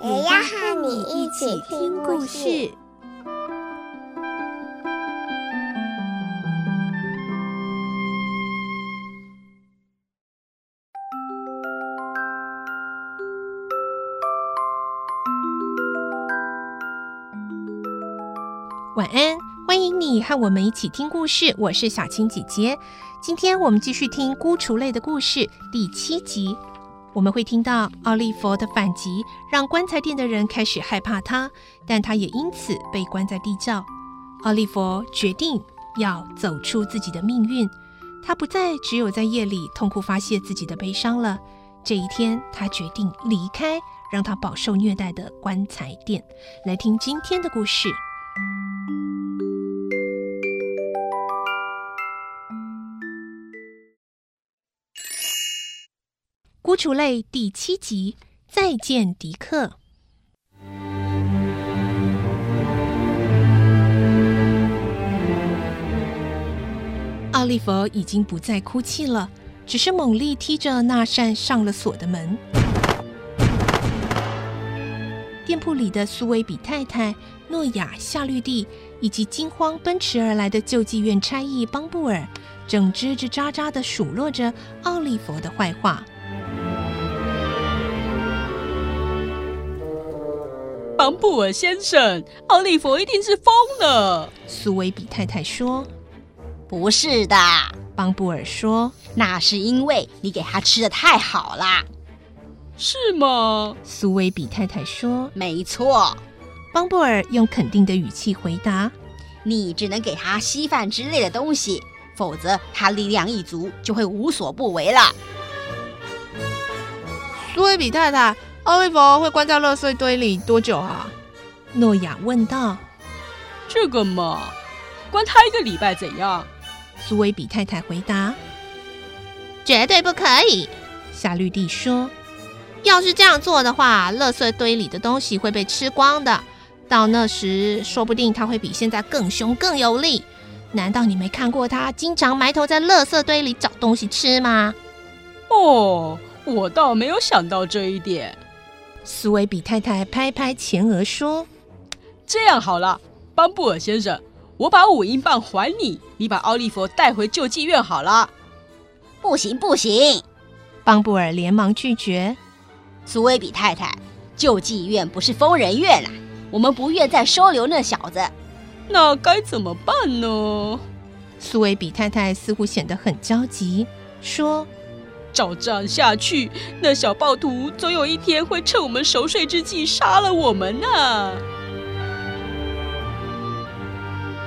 也要和你一起听故事。晚安，欢迎你和我们一起听故事。我是小青姐姐。今天我们继续听《孤雏泪》的故事第七集。我们会听到奥利弗的反击，让棺材店的人开始害怕他，但他也因此被关在地窖。奥利弗决定要走出自己的命运，他不再只有在夜里痛苦发泄自己的悲伤了。这一天，他决定离开让他饱受虐待的棺材店。来听今天的故事。《孤雏泪》第七集，再见，迪克。奥利弗已经不再哭泣了，只是猛力踢着那扇上了锁的门。店铺里的苏维比太太、诺亚、夏绿蒂以及惊慌奔驰而来的救济院差役邦布尔，正吱吱喳喳的数落着奥利弗的坏话。邦布尔先生，奥利弗一定是疯了。苏维比太太说：“不是的。”邦布尔说：“那是因为你给他吃的太好了。”是吗？苏维比太太说：“没错。”邦布尔用肯定的语气回答：“你只能给他稀饭之类的东西，否则他力量一足就会无所不为了。”苏维比太太。奥利弗会关在垃圾堆里多久啊？诺亚问道。这个嘛，关他一个礼拜怎样？苏威比太太回答。绝对不可以，夏绿蒂说。要是这样做的话，垃圾堆里的东西会被吃光的。到那时，说不定他会比现在更凶、更有力。难道你没看过他经常埋头在垃圾堆里找东西吃吗？哦，我倒没有想到这一点。苏维比太太拍拍前额说：“这样好了，邦布尔先生，我把五英镑还你，你把奥利弗带回救济院好了。”“不行，不行！”邦布尔连忙拒绝。苏维比太太，救济院不是疯人院啊，我们不愿再收留那小子。那该怎么办呢？苏维比太太似乎显得很焦急，说。照这样下去，那小暴徒总有一天会趁我们熟睡之际杀了我们呢、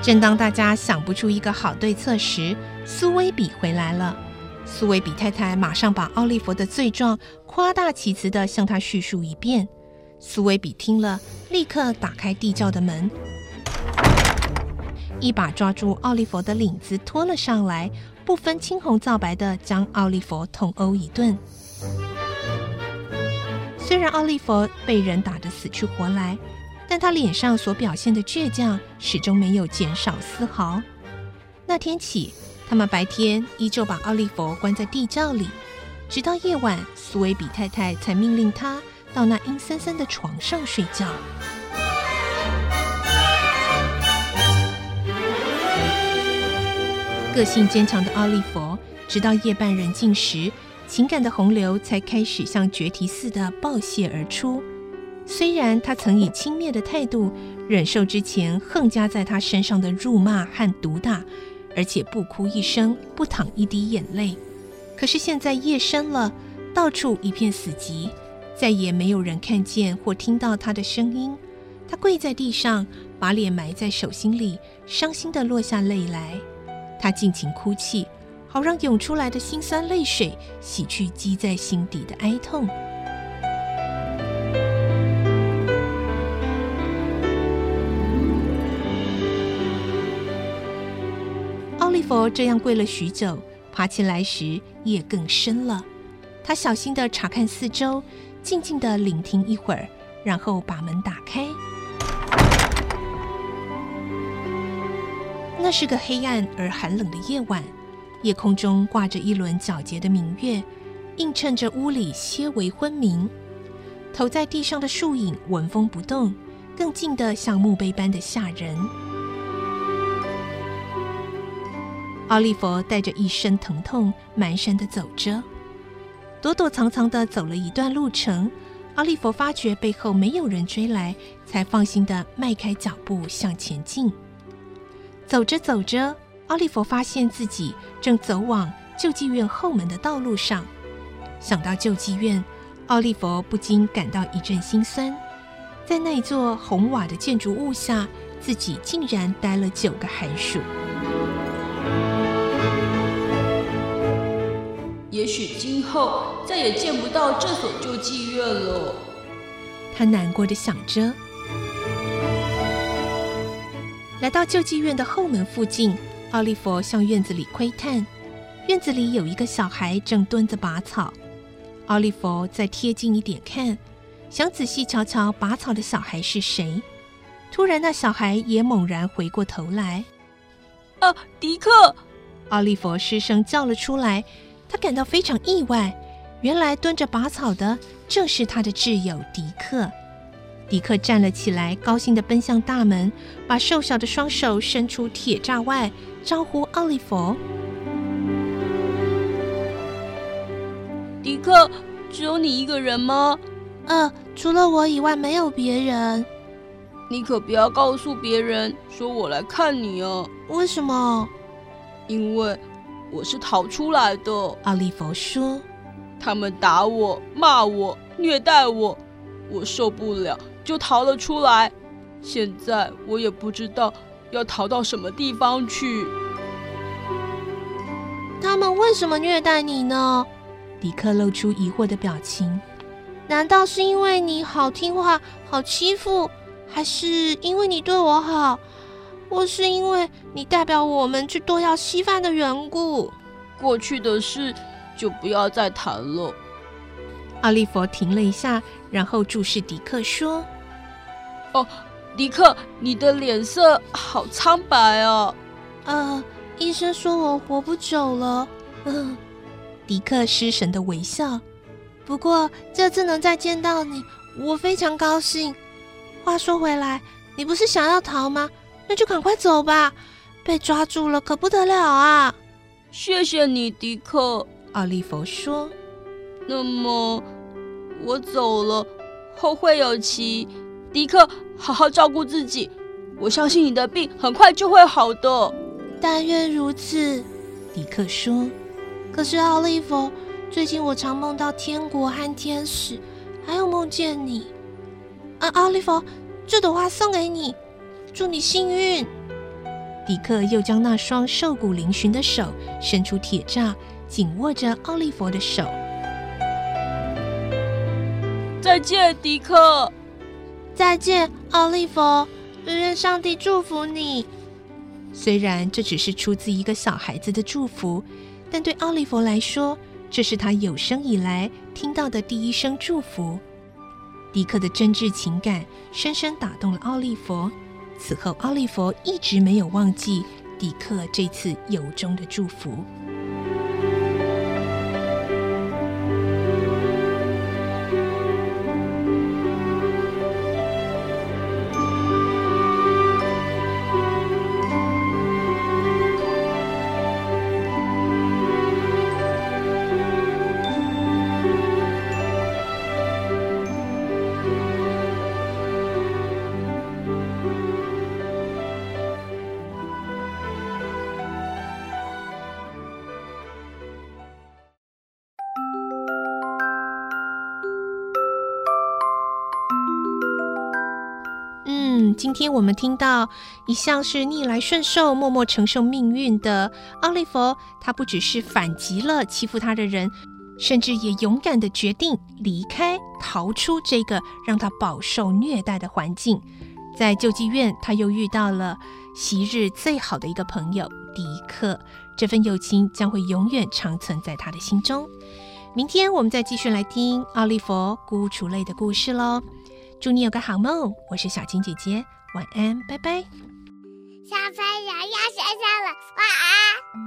正当大家想不出一个好对策时，苏威比回来了。苏威比太太马上把奥利弗的罪状夸大其词的向他叙述一遍。苏威比听了，立刻打开地窖的门，一把抓住奥利弗的领子拖了上来。不分青红皂白地将奥利佛痛殴一顿。虽然奥利佛被人打得死去活来，但他脸上所表现的倔强始终没有减少丝毫。那天起，他们白天依旧把奥利佛关在地窖里，直到夜晚，苏维比太太才命令他到那阴森森的床上睡觉。个性坚强的奥利弗，直到夜半人静时，情感的洪流才开始像决堤似的爆泄而出。虽然他曾以轻蔑的态度忍受之前横加在他身上的辱骂和毒打，而且不哭一声，不淌一滴眼泪，可是现在夜深了，到处一片死寂，再也没有人看见或听到他的声音。他跪在地上，把脸埋在手心里，伤心地落下泪来。他尽情哭泣好让涌出来的辛酸泪水洗去积在心底的哀痛。奥利弗这样跪了许久爬起来时夜更深了。他小心的查看四周静静的聆听一会儿然后把门打开。那是个黑暗而寒冷的夜晚，夜空中挂着一轮皎洁的明月，映衬着屋里些微昏明。投在地上的树影纹风不动，更静得像墓碑般的吓人。奥利弗带着一身疼痛，蹒跚的走着。躲躲藏藏的走了一段路程，奥利弗发觉背后没有人追来，才放心的迈开脚步向前进。走着走着，奥利弗发现自己正走往救济院后门的道路上。想到救济院，奥利弗不禁感到一阵心酸。在那座红瓦的建筑物下，自己竟然待了九个寒暑。也许今后再也见不到这所救济院了，他难过的想着。来到救济院的后门附近，奥利弗向院子里窥探。院子里有一个小孩正蹲着拔草。奥利弗再贴近一点看，想仔细瞧瞧拔草的小孩是谁。突然，那小孩也猛然回过头来。啊，迪克！奥利弗失声叫了出来。他感到非常意外，原来蹲着拔草的正是他的挚友迪克。迪克站了起来，高兴地奔向大门，把瘦小的双手伸出铁栅外，招呼奥利弗。迪克，只有你一个人吗？呃，除了我以外，没有别人。你可不要告诉别人说我来看你哦。为什么？因为。我是逃出来的，奥利弗说：“他们打我、骂我、虐待我，我受不了，就逃了出来。现在我也不知道要逃到什么地方去。”他们为什么虐待你呢？迪克露出疑惑的表情。难道是因为你好听话、好欺负，还是因为你对我好？或是因为你代表我们去多要稀饭的缘故，过去的事就不要再谈了。奥利弗停了一下，然后注视迪克说：“哦，迪克，你的脸色好苍白哦。呃，医生说我活不久了。嗯、呃，迪克失神的微笑。不过这次能再见到你，我非常高兴。话说回来，你不是想要逃吗？”那就赶快走吧，被抓住了可不得了啊！谢谢你，迪克。奥利弗说：“那么我走了，后会有期。迪克，好好照顾自己，我相信你的病很快就会好的。但愿如此。”迪克说。可是奥利弗，最近我常梦到天国和天使，还有梦见你。啊，奥利弗，这朵花送给你。祝你幸运！迪克又将那双瘦骨嶙峋的手伸出铁栅，紧握着奥利弗的手。再见，迪克！再见，奥利弗！愿上帝祝福你。虽然这只是出自一个小孩子的祝福，但对奥利弗来说，这是他有生以来听到的第一声祝福。迪克的真挚情感深深打动了奥利弗。此后，奥利弗一直没有忘记迪克这次由衷的祝福。今天我们听到一向是逆来顺受、默默承受命运的奥利弗，他不只是反击了欺负他的人，甚至也勇敢地决定离开、逃出这个让他饱受虐待的环境。在救济院，他又遇到了昔日最好的一个朋友迪克，这份友情将会永远长存在他的心中。明天我们再继续来听奥利佛孤雏泪的故事喽。祝你有个好梦，我是小青姐姐，晚安，拜拜。小朋友要睡觉了，晚安。